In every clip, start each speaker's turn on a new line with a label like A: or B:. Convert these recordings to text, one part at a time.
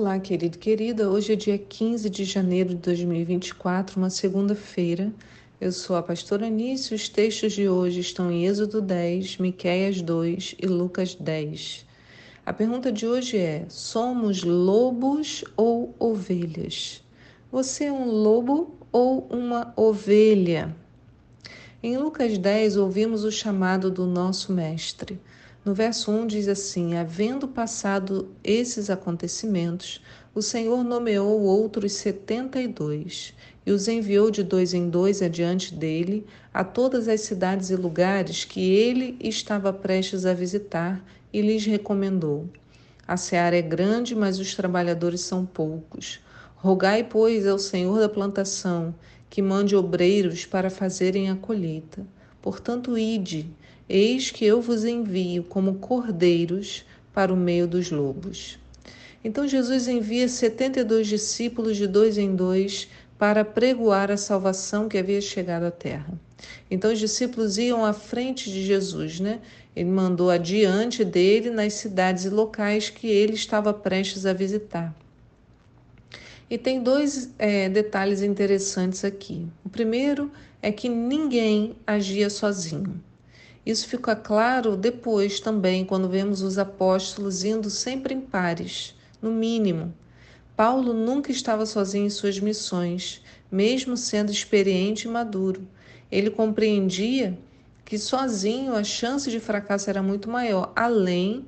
A: Olá, querido e querida. Hoje é dia 15 de janeiro de 2024, uma segunda-feira. Eu sou a pastora Anício. Os textos de hoje estão em Êxodo 10, Miqueias 2 e Lucas 10. A pergunta de hoje é: somos lobos ou ovelhas? Você é um lobo ou uma ovelha? Em Lucas 10, ouvimos o chamado do nosso mestre. No verso 1 diz assim: Havendo passado esses acontecimentos, o Senhor nomeou outros setenta e dois e os enviou de dois em dois adiante dele a todas as cidades e lugares que ele estava prestes a visitar e lhes recomendou: A seara é grande, mas os trabalhadores são poucos. Rogai, pois, ao Senhor da plantação que mande obreiros para fazerem a colheita. Portanto, ide Eis que eu vos envio como cordeiros para o meio dos lobos. Então Jesus envia 72 discípulos de dois em dois para pregoar a salvação que havia chegado à terra. Então os discípulos iam à frente de Jesus, né? Ele mandou adiante dele nas cidades e locais que ele estava prestes a visitar. E tem dois é, detalhes interessantes aqui. O primeiro é que ninguém agia sozinho. Isso fica claro depois também, quando vemos os apóstolos indo sempre em pares, no mínimo. Paulo nunca estava sozinho em suas missões, mesmo sendo experiente e maduro. Ele compreendia que sozinho a chance de fracasso era muito maior, além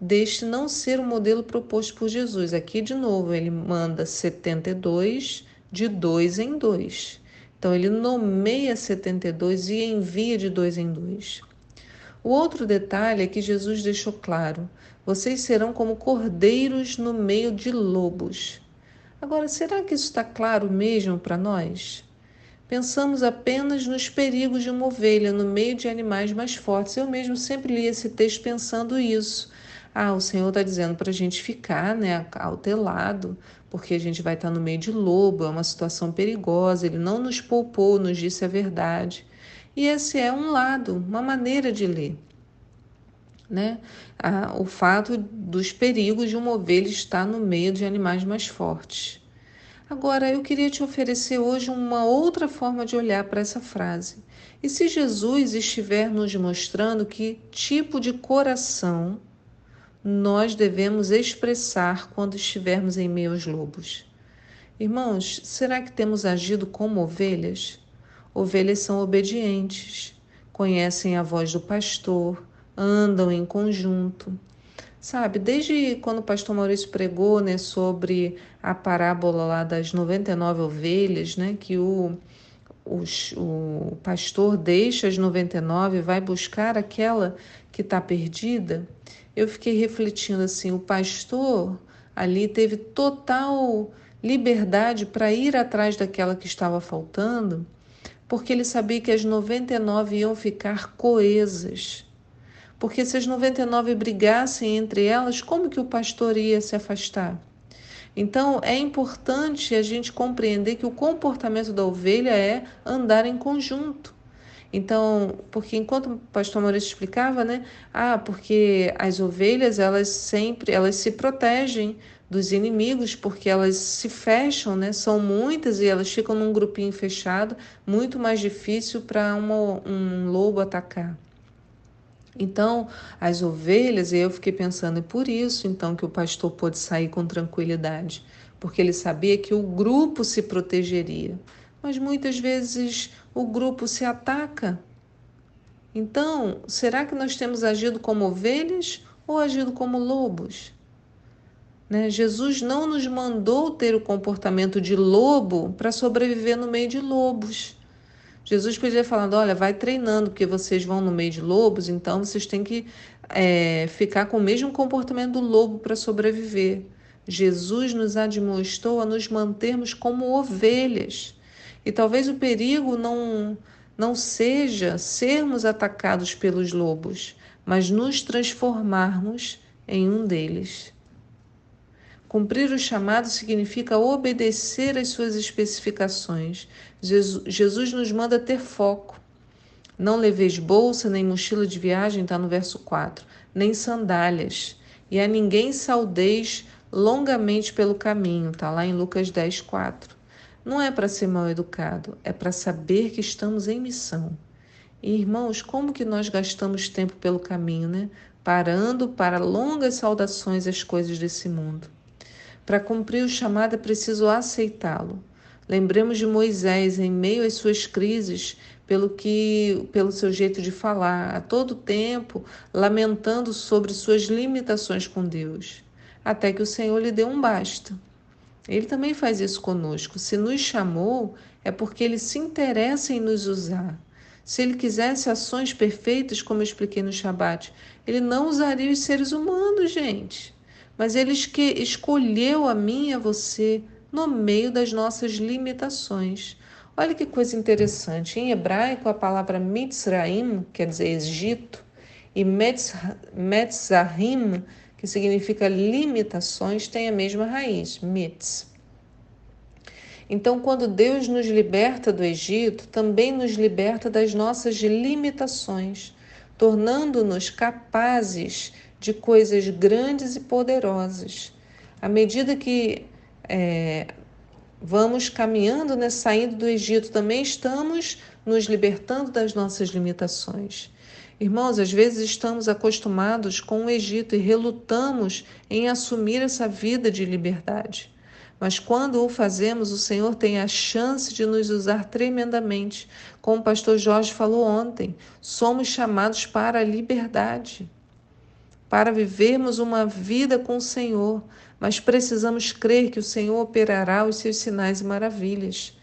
A: deste não ser o modelo proposto por Jesus. Aqui, de novo, ele manda 72 de dois em dois. Então, ele nomeia 72 e envia de dois em dois. O outro detalhe é que Jesus deixou claro: vocês serão como cordeiros no meio de lobos. Agora, será que isso está claro mesmo para nós? Pensamos apenas nos perigos de uma ovelha no meio de animais mais fortes. Eu mesmo sempre li esse texto pensando isso. Ah, o Senhor está dizendo para a gente ficar né, cautelado, porque a gente vai estar tá no meio de lobo, é uma situação perigosa. Ele não nos poupou, nos disse a verdade. E esse é um lado, uma maneira de ler. Né? O fato dos perigos de uma ovelha estar no meio de animais mais fortes. Agora, eu queria te oferecer hoje uma outra forma de olhar para essa frase. E se Jesus estiver nos mostrando que tipo de coração nós devemos expressar quando estivermos em meio aos lobos? Irmãos, será que temos agido como ovelhas? Ovelhas são obedientes, conhecem a voz do pastor, andam em conjunto. Sabe, desde quando o pastor Maurício pregou né, sobre a parábola lá das 99 ovelhas, né, que o, o, o pastor deixa as 99 e vai buscar aquela que está perdida, eu fiquei refletindo assim: o pastor ali teve total liberdade para ir atrás daquela que estava faltando porque ele sabia que as 99 iam ficar coesas. Porque se as 99 brigassem entre elas, como que o pastor ia se afastar? Então é importante a gente compreender que o comportamento da ovelha é andar em conjunto. Então, porque enquanto o pastor Maurício explicava, né? Ah, porque as ovelhas, elas sempre, elas se protegem dos inimigos, porque elas se fecham, né? São muitas e elas ficam num grupinho fechado, muito mais difícil para um lobo atacar. Então, as ovelhas, e eu fiquei pensando, é por isso então que o pastor pôde sair com tranquilidade, porque ele sabia que o grupo se protegeria. Mas muitas vezes o grupo se ataca. Então, será que nós temos agido como ovelhas ou agido como lobos? Né? Jesus não nos mandou ter o comportamento de lobo para sobreviver no meio de lobos. Jesus podia falando: olha, vai treinando, porque vocês vão no meio de lobos, então vocês têm que é, ficar com o mesmo comportamento do lobo para sobreviver. Jesus nos admoestou a nos mantermos como ovelhas. E talvez o perigo não, não seja sermos atacados pelos lobos, mas nos transformarmos em um deles. Cumprir o chamado significa obedecer às suas especificações. Jesus nos manda ter foco. Não leveis bolsa, nem mochila de viagem, está no verso 4, nem sandálias. E a ninguém saudeis longamente pelo caminho, tá lá em Lucas 10, 4. Não é para ser mal educado, é para saber que estamos em missão. E, irmãos, como que nós gastamos tempo pelo caminho, né? Parando para longas saudações às coisas desse mundo. Para cumprir o chamado é preciso aceitá-lo. Lembremos de Moisés em meio às suas crises, pelo que pelo seu jeito de falar, a todo tempo lamentando sobre suas limitações com Deus, até que o Senhor lhe deu um basta. Ele também faz isso conosco. Se nos chamou, é porque ele se interessa em nos usar. Se ele quisesse ações perfeitas, como eu expliquei no Shabat, ele não usaria os seres humanos, gente. Mas ele escolheu a mim e a você no meio das nossas limitações. Olha que coisa interessante. Em hebraico, a palavra Mitzraim, quer dizer Egito, e Metzahim, que significa limitações, tem a mesma raiz, mitz. Então, quando Deus nos liberta do Egito, também nos liberta das nossas limitações, tornando-nos capazes de coisas grandes e poderosas. À medida que é, vamos caminhando, né, saindo do Egito, também estamos nos libertando das nossas limitações. Irmãos, às vezes estamos acostumados com o Egito e relutamos em assumir essa vida de liberdade. Mas quando o fazemos, o Senhor tem a chance de nos usar tremendamente. Como o pastor Jorge falou ontem, somos chamados para a liberdade, para vivermos uma vida com o Senhor, mas precisamos crer que o Senhor operará os seus sinais e maravilhas.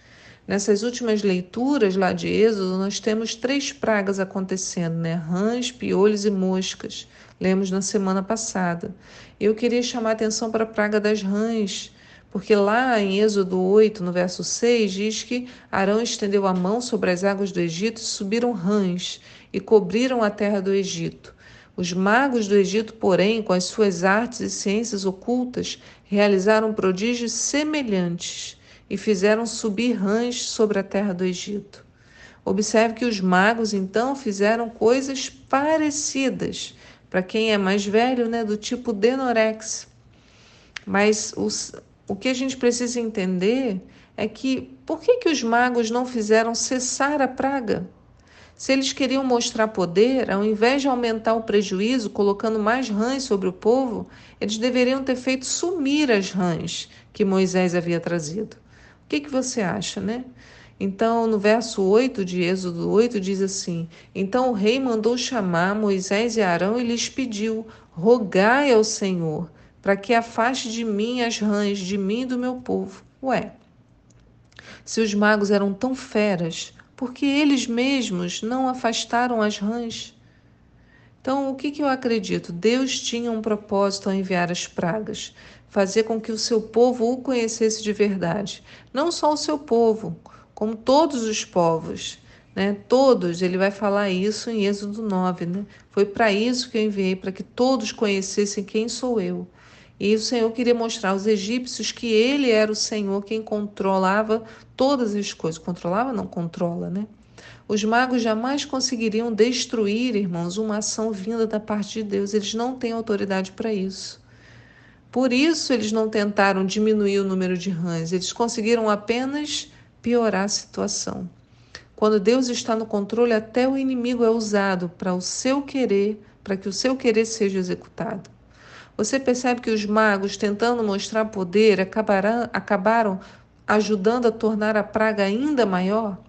A: Nessas últimas leituras lá de Êxodo, nós temos três pragas acontecendo, né? Rãs, piolhos e moscas. Lemos na semana passada. Eu queria chamar a atenção para a praga das rãs, porque lá em Êxodo 8, no verso 6, diz que Arão estendeu a mão sobre as águas do Egito e subiram rãs e cobriram a terra do Egito. Os magos do Egito, porém, com as suas artes e ciências ocultas, realizaram prodígios semelhantes e fizeram subir rãs sobre a terra do Egito. Observe que os magos então fizeram coisas parecidas, para quem é mais velho, né, do tipo Denorex. Mas os, o que a gente precisa entender é que por que, que os magos não fizeram cessar a praga? Se eles queriam mostrar poder, ao invés de aumentar o prejuízo, colocando mais rãs sobre o povo, eles deveriam ter feito sumir as rãs que Moisés havia trazido. O que, que você acha, né? Então, no verso 8 de Êxodo 8, diz assim: Então o rei mandou chamar Moisés e Arão e lhes pediu: Rogai ao Senhor, para que afaste de mim as rãs, de mim e do meu povo. Ué, se os magos eram tão feras, porque eles mesmos não afastaram as rãs. Então, o que, que eu acredito? Deus tinha um propósito ao enviar as pragas, fazer com que o seu povo o conhecesse de verdade. Não só o seu povo, como todos os povos. Né? Todos, ele vai falar isso em Êxodo 9. Né? Foi para isso que eu enviei, para que todos conhecessem quem sou eu. E o Senhor queria mostrar aos egípcios que ele era o Senhor quem controlava todas as coisas. Controlava? Não, controla, né? Os magos jamais conseguiriam destruir, irmãos, uma ação vinda da parte de Deus. Eles não têm autoridade para isso. Por isso, eles não tentaram diminuir o número de rãs, eles conseguiram apenas piorar a situação. Quando Deus está no controle, até o inimigo é usado para o seu querer, para que o seu querer seja executado. Você percebe que os magos, tentando mostrar poder, acabaram, ajudando a tornar a praga ainda maior?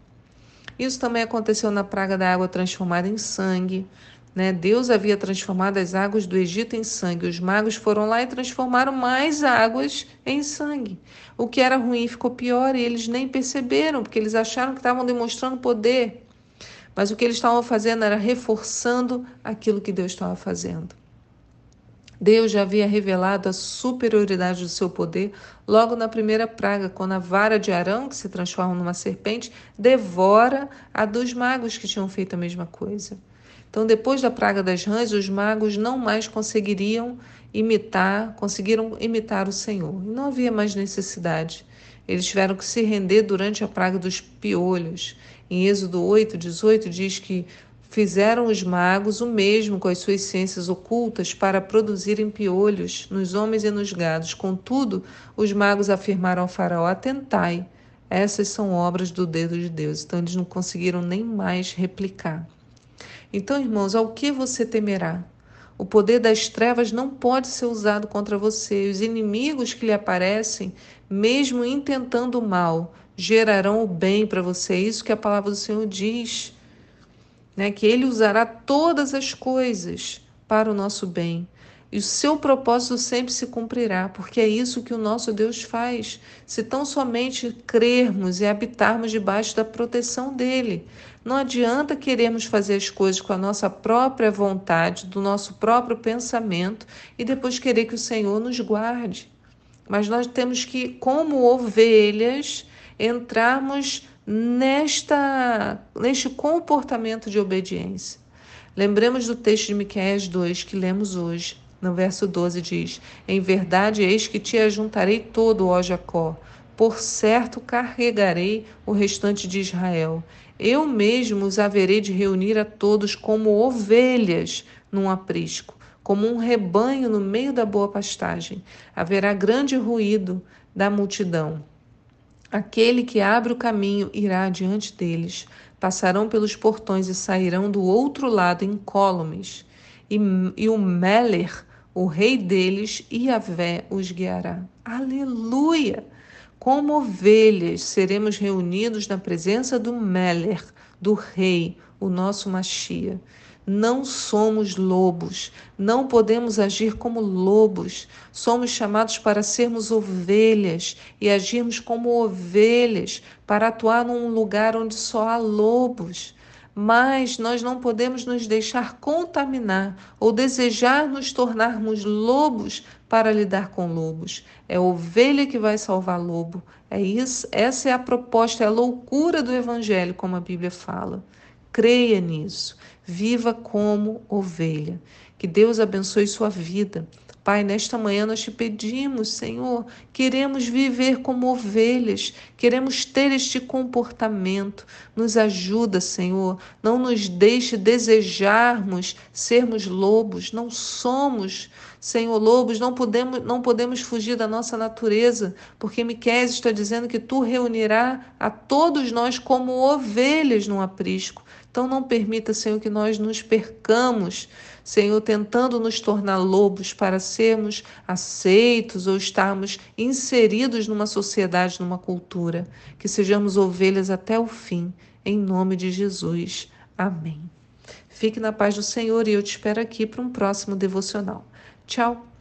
A: Isso também aconteceu na praga da água transformada em sangue. Né? Deus havia transformado as águas do Egito em sangue. Os magos foram lá e transformaram mais águas em sangue. O que era ruim ficou pior e eles nem perceberam, porque eles acharam que estavam demonstrando poder. Mas o que eles estavam fazendo era reforçando aquilo que Deus estava fazendo. Deus já havia revelado a superioridade do seu poder logo na primeira praga, quando a vara de Arão, que se transforma numa serpente, devora a dos magos que tinham feito a mesma coisa. Então, depois da praga das rãs, os magos não mais conseguiriam imitar, conseguiram imitar o Senhor. Não havia mais necessidade. Eles tiveram que se render durante a praga dos piolhos. Em Êxodo 8, 18, diz que Fizeram os magos o mesmo com as suas ciências ocultas para produzirem piolhos nos homens e nos gados. Contudo, os magos afirmaram ao faraó: Atentai, essas são obras do dedo de Deus. Então eles não conseguiram nem mais replicar. Então, irmãos, ao que você temerá? O poder das trevas não pode ser usado contra você. Os inimigos que lhe aparecem, mesmo intentando o mal, gerarão o bem para você. É isso que a palavra do Senhor diz né, que Ele usará todas as coisas para o nosso bem. E o seu propósito sempre se cumprirá, porque é isso que o nosso Deus faz. Se tão somente crermos e habitarmos debaixo da proteção dele. Não adianta querermos fazer as coisas com a nossa própria vontade, do nosso próprio pensamento e depois querer que o Senhor nos guarde. Mas nós temos que, como ovelhas, entrarmos nesta, neste comportamento de obediência. Lembremos do texto de Miqueias 2 que lemos hoje. No verso 12 diz: Em verdade, eis que te ajuntarei todo, ó Jacó. Por certo, carregarei o restante de Israel. Eu mesmo os haverei de reunir a todos como ovelhas num aprisco, como um rebanho no meio da boa pastagem. Haverá grande ruído da multidão Aquele que abre o caminho irá adiante deles. Passarão pelos portões e sairão do outro lado incólumes. E, e o Meller, o rei deles, Iavé, os guiará. Aleluia! Como ovelhas seremos reunidos na presença do Meller, do rei, o nosso Machia. Não somos lobos, não podemos agir como lobos. Somos chamados para sermos ovelhas e agirmos como ovelhas, para atuar num lugar onde só há lobos. Mas nós não podemos nos deixar contaminar ou desejar nos tornarmos lobos para lidar com lobos. É ovelha que vai salvar lobo. É isso, essa é a proposta, é a loucura do evangelho, como a Bíblia fala. Creia nisso. Viva como ovelha. Que Deus abençoe sua vida. Pai, nesta manhã nós te pedimos, Senhor, queremos viver como ovelhas, queremos ter este comportamento. Nos ajuda, Senhor, não nos deixe desejarmos sermos lobos, não somos, Senhor, lobos, não podemos, não podemos fugir da nossa natureza, porque Miqués está dizendo que tu reunirá a todos nós como ovelhas num aprisco. Então não permita, Senhor, que nós nos percamos, Senhor, tentando nos tornar lobos para sermos aceitos ou estarmos inseridos numa sociedade, numa cultura. Que sejamos ovelhas até o fim, em nome de Jesus. Amém. Fique na paz do Senhor e eu te espero aqui para um próximo devocional. Tchau!